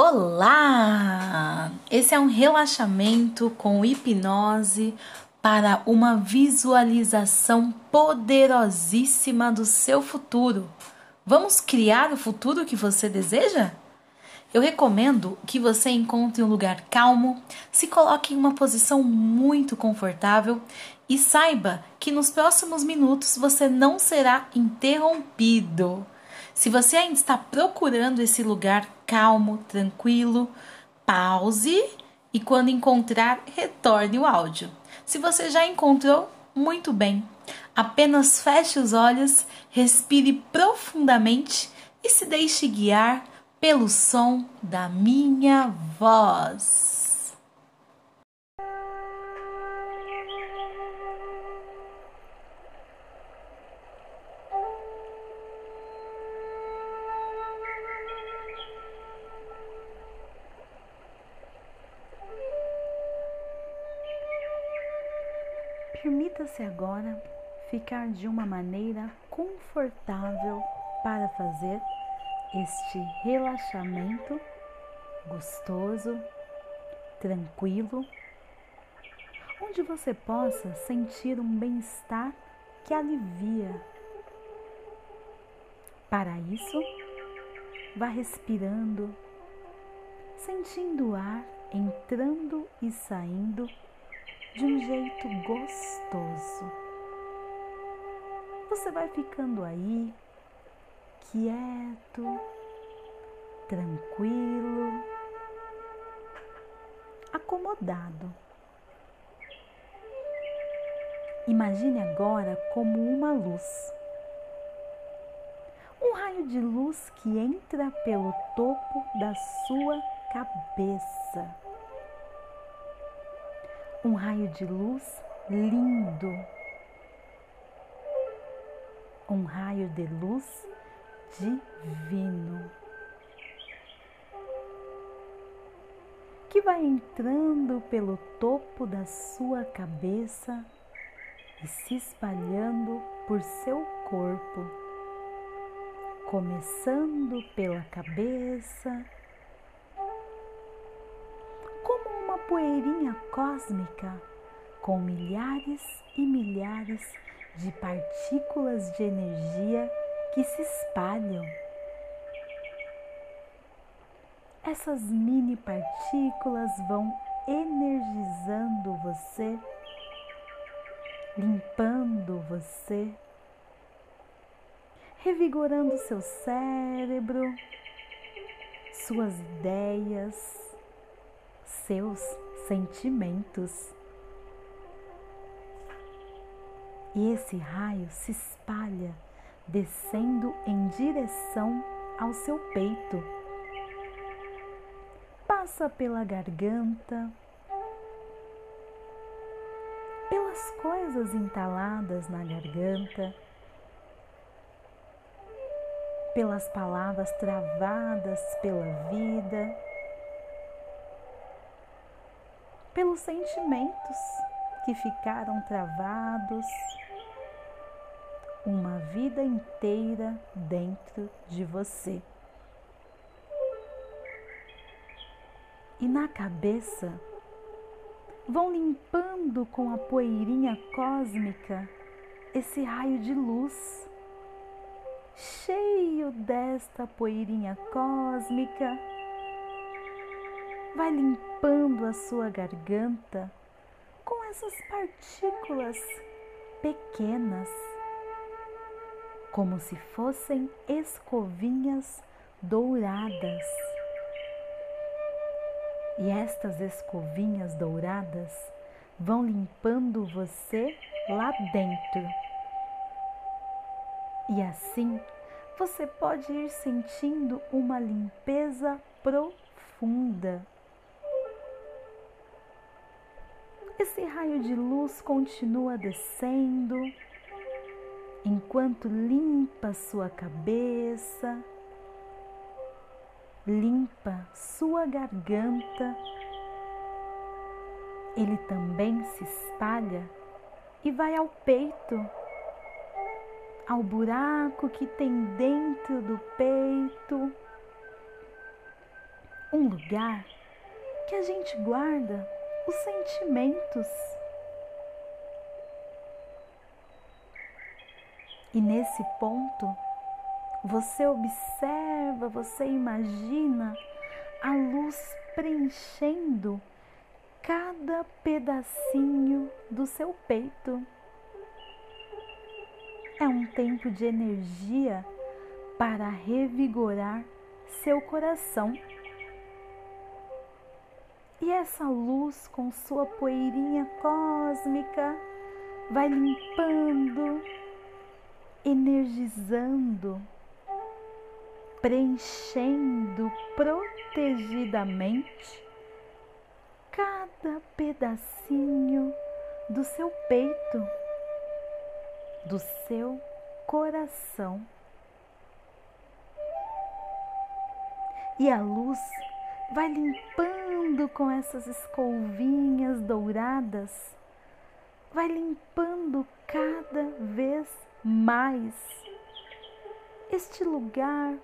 Olá! Esse é um relaxamento com hipnose para uma visualização poderosíssima do seu futuro. Vamos criar o futuro que você deseja? Eu recomendo que você encontre um lugar calmo, se coloque em uma posição muito confortável e saiba que nos próximos minutos você não será interrompido. Se você ainda está procurando esse lugar calmo, tranquilo, pause e quando encontrar, retorne o áudio. Se você já encontrou, muito bem. Apenas feche os olhos, respire profundamente e se deixe guiar pelo som da minha voz. Permita-se agora ficar de uma maneira confortável para fazer este relaxamento gostoso, tranquilo, onde você possa sentir um bem-estar que alivia. Para isso, vá respirando, sentindo o ar entrando e saindo de um jeito gostoso. Você vai ficando aí, quieto, tranquilo, acomodado. Imagine agora como uma luz. Um raio de luz que entra pelo topo da sua cabeça um raio de luz lindo, um raio de luz divino. Que vai entrando pelo topo da sua cabeça e se espalhando por seu corpo, começando pela cabeça poeirinha cósmica com milhares e milhares de partículas de energia que se espalham. Essas mini partículas vão energizando você, limpando você, revigorando seu cérebro, suas ideias, seus sentimentos. E esse raio se espalha, descendo em direção ao seu peito. Passa pela garganta, pelas coisas entaladas na garganta, pelas palavras travadas pela vida pelos sentimentos que ficaram travados uma vida inteira dentro de você. E na cabeça vão limpando com a poeirinha cósmica esse raio de luz, cheio desta poeirinha cósmica vai limpando a sua garganta com essas partículas pequenas, como se fossem escovinhas douradas. E estas escovinhas douradas vão limpando você lá dentro. E assim você pode ir sentindo uma limpeza profunda Esse raio de luz continua descendo enquanto limpa sua cabeça, limpa sua garganta. Ele também se espalha e vai ao peito, ao buraco que tem dentro do peito, um lugar que a gente guarda os sentimentos. E nesse ponto, você observa, você imagina a luz preenchendo cada pedacinho do seu peito. É um tempo de energia para revigorar seu coração. E essa luz, com sua poeirinha cósmica, vai limpando, energizando, preenchendo protegidamente cada pedacinho do seu peito, do seu coração. E a luz vai limpando com essas escovinhas douradas, vai limpando cada vez mais este lugar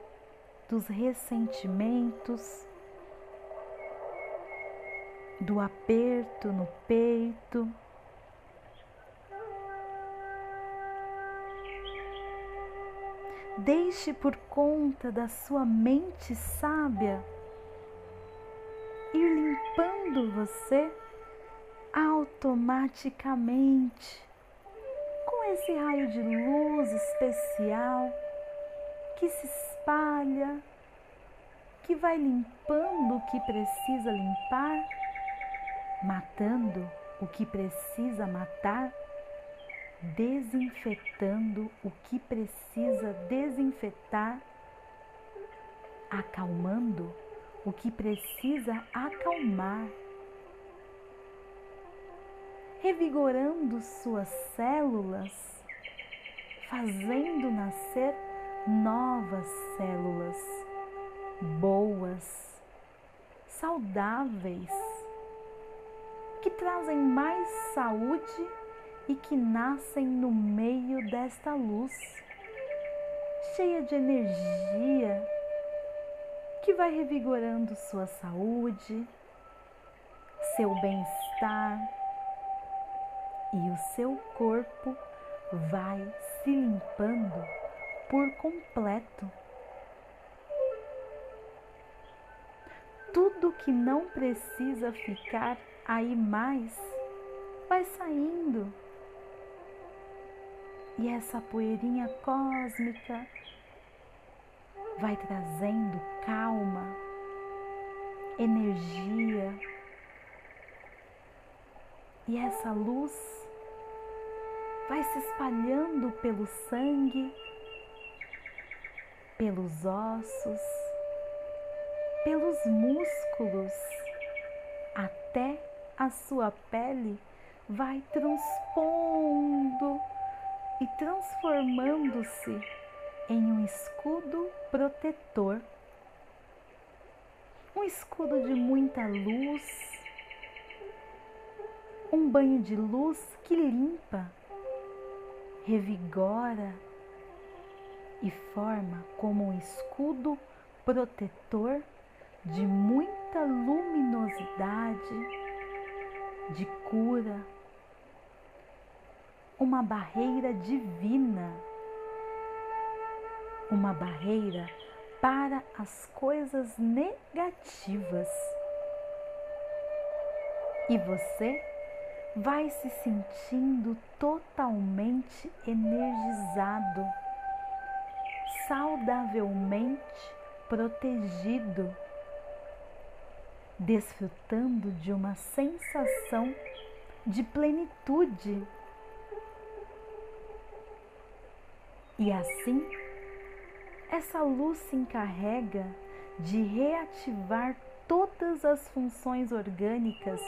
dos ressentimentos, do aperto no peito. Deixe por conta da sua mente sábia ir limpando você automaticamente com esse raio de luz especial que se espalha, que vai limpando o que precisa limpar matando o que precisa matar, desinfetando o que precisa desinfetar, acalmando o que precisa acalmar, revigorando suas células, fazendo nascer novas células boas, saudáveis que trazem mais saúde e que nascem no meio desta luz, cheia de energia, que vai revigorando sua saúde, seu bem-estar e o seu corpo vai se limpando por completo. Tudo que não precisa ficar aí mais vai saindo. E essa poeirinha cósmica vai trazendo calma, energia. E essa luz vai se espalhando pelo sangue, pelos ossos, pelos músculos, até a sua pele vai transpondo e transformando-se em um escudo protetor. Um escudo de muita luz, um banho de luz que limpa, revigora e forma como um escudo protetor de muita luminosidade de cura, uma barreira divina, uma barreira para as coisas negativas. E você vai se sentindo totalmente energizado, saudavelmente protegido desfrutando de uma sensação de plenitude. E assim, essa luz se encarrega de reativar todas as funções orgânicas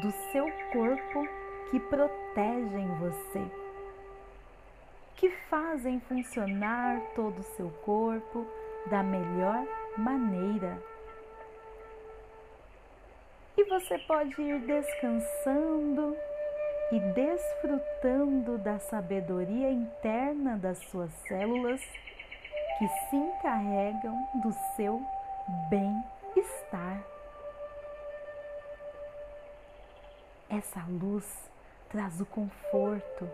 do seu corpo que protegem você, que fazem funcionar todo o seu corpo da melhor maneira. E você pode ir descansando e desfrutando da sabedoria interna das suas células que se encarregam do seu bem-estar. estar. Essa luz traz o conforto,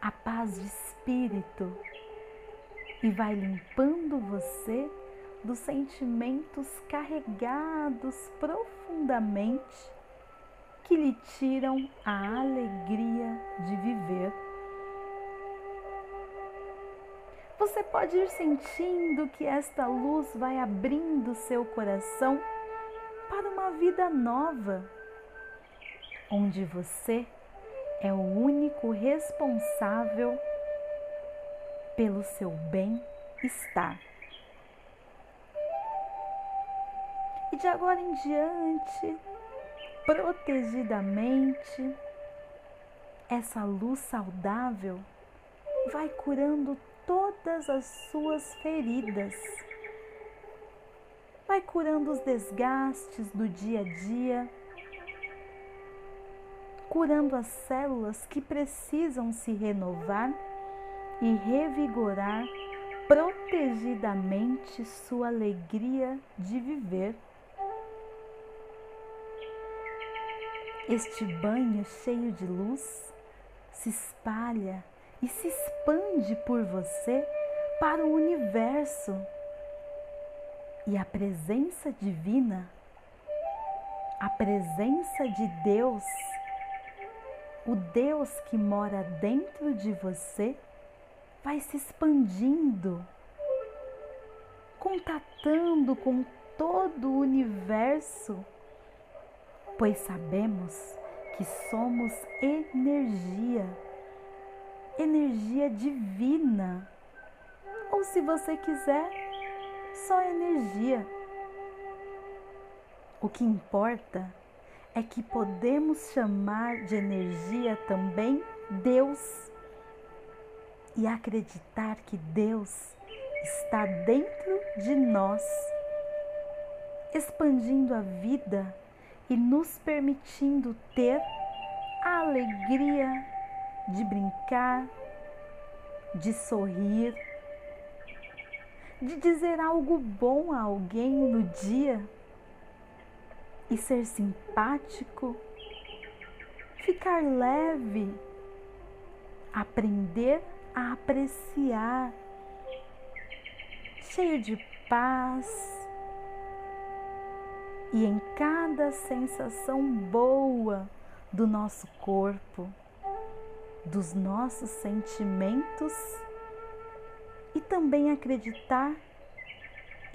a paz de espírito e vai limpando você dos sentimentos carregados profundamente que lhe tiram a alegria de viver. Você pode ir sentindo que esta luz vai abrindo seu coração para uma vida nova, onde você é o único responsável pelo seu bem-estar. E de agora em diante, protegidamente, essa luz saudável vai curando todas as suas feridas, vai curando os desgastes do dia a dia, curando as células que precisam se renovar e revigorar protegidamente sua alegria de viver. Este banho cheio de luz se espalha e se expande por você para o universo. E a presença divina, a presença de Deus, o Deus que mora dentro de você, vai se expandindo, contatando com todo o universo pois sabemos que somos energia, energia divina, ou se você quiser, só energia. O que importa é que podemos chamar de energia também Deus e acreditar que Deus está dentro de nós, expandindo a vida e nos permitindo ter a alegria de brincar, de sorrir, de dizer algo bom a alguém no dia e ser simpático, ficar leve, aprender a apreciar, cheio de paz. E em cada sensação boa do nosso corpo, dos nossos sentimentos e também acreditar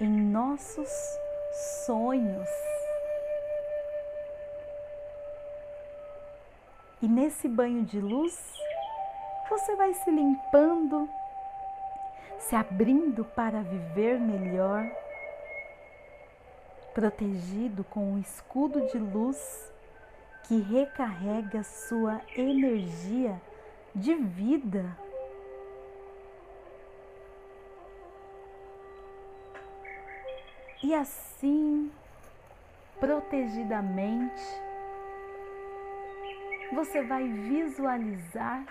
em nossos sonhos. E nesse banho de luz, você vai se limpando, se abrindo para viver melhor protegido com um escudo de luz que recarrega sua energia de vida. E assim, protegidamente, você vai visualizar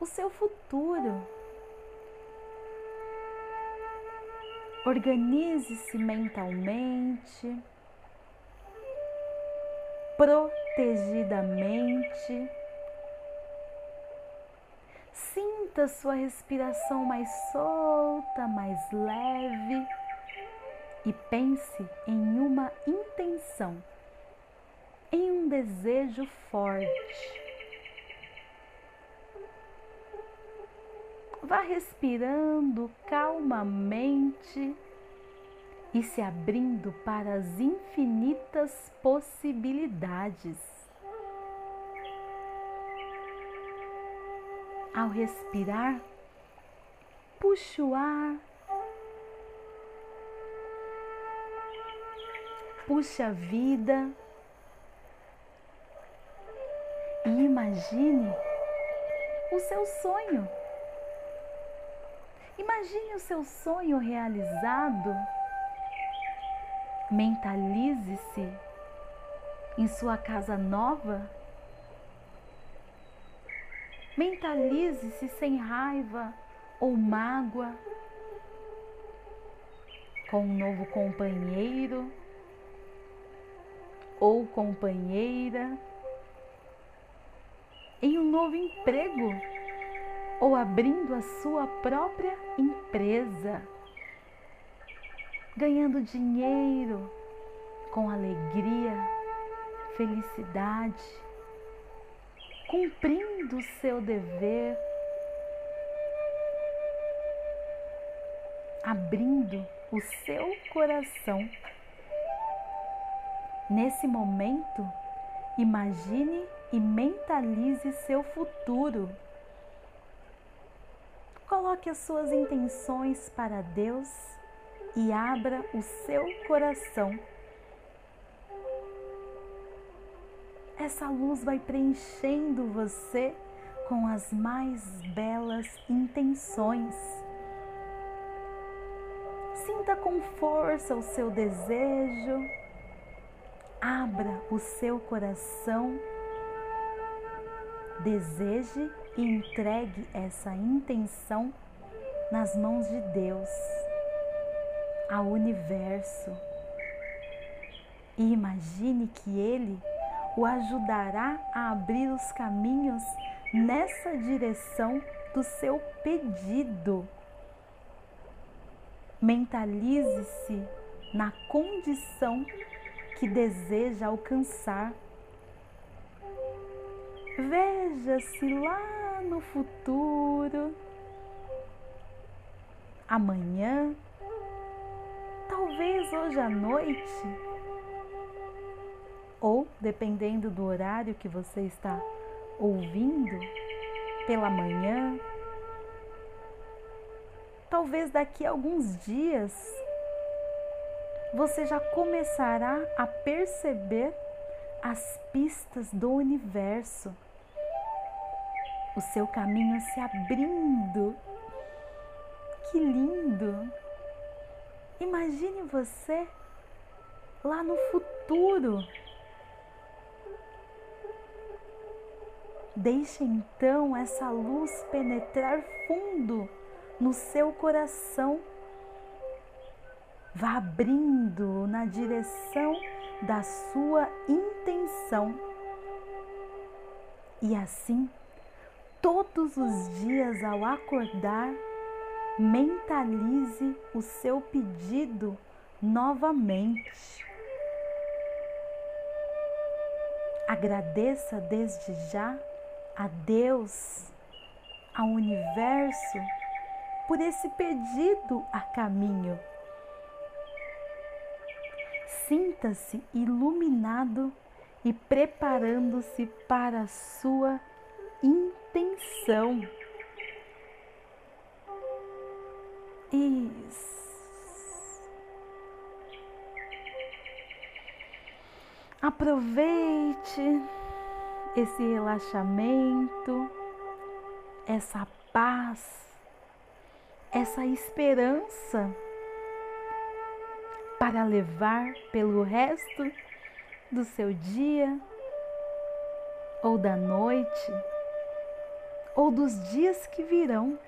o seu futuro Organize-se mentalmente, protegidamente. Sinta sua respiração mais solta, mais leve e pense em uma intenção, em um desejo forte. Vá respirando calmamente e se abrindo para as infinitas possibilidades. Ao respirar, puxe o ar, puxe a vida e imagine o seu sonho. Imagine o seu sonho realizado. Mentalize-se em sua casa nova. Mentalize-se sem raiva ou mágoa, com um novo companheiro ou companheira, em um novo emprego ou abrindo a sua própria empresa, ganhando dinheiro com alegria, felicidade, cumprindo o seu dever, abrindo o seu coração. Nesse momento, imagine e mentalize seu futuro. Coloque as suas intenções para Deus e abra o seu coração. Essa luz vai preenchendo você com as mais belas intenções. Sinta com força o seu desejo, abra o seu coração, deseje e entregue essa intenção nas mãos de Deus, ao universo. E imagine que Ele o ajudará a abrir os caminhos nessa direção do seu pedido. Mentalize-se na condição que deseja alcançar Veja-se lá no futuro, amanhã, talvez hoje à noite, ou dependendo do horário que você está ouvindo, pela manhã, talvez daqui a alguns dias, você já começará a perceber as pistas do universo o seu caminho se abrindo. Que lindo! Imagine você lá no futuro. Deixe então essa luz penetrar fundo no seu coração. Vá abrindo na direção da sua intenção. E assim todos os dias ao acordar, mentalize o seu pedido novamente. Agradeça desde já a Deus, ao universo, por esse pedido a caminho. Sinta-se iluminado e preparando-se para a sua intenção. Isso. Aproveite esse relaxamento, essa paz, essa esperança para levar pelo resto do seu dia ou da noite ou dos dias que virão.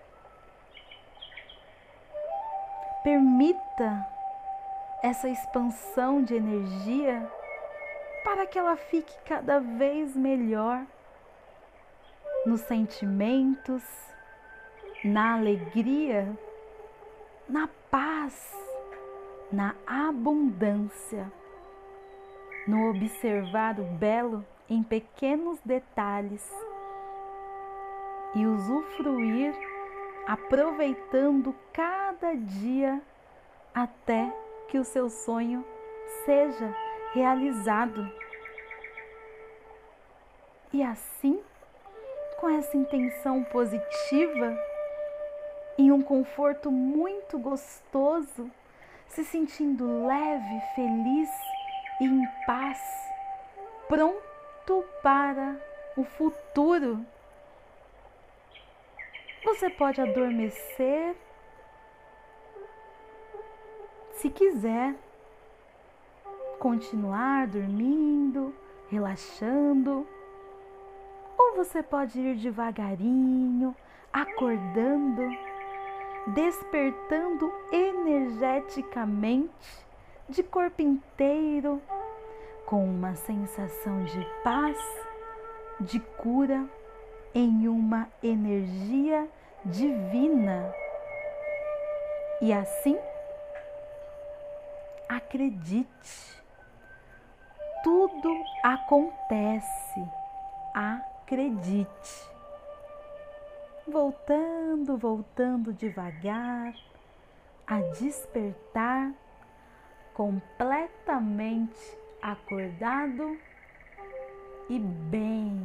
Permita essa expansão de energia para que ela fique cada vez melhor nos sentimentos, na alegria, na paz, na abundância, no observar o belo em pequenos detalhes e usufruir, aproveitando cada dia até que o seu sonho seja realizado. E assim, com essa intenção positiva e um conforto muito gostoso, se sentindo leve, feliz e em paz, pronto para o futuro você pode adormecer se quiser continuar dormindo, relaxando, ou você pode ir devagarinho, acordando despertando energeticamente de corpo inteiro, com uma sensação de paz, de cura, em uma energia divina. E assim, acredite, tudo acontece, acredite. Voltando, voltando devagar a despertar completamente acordado e bem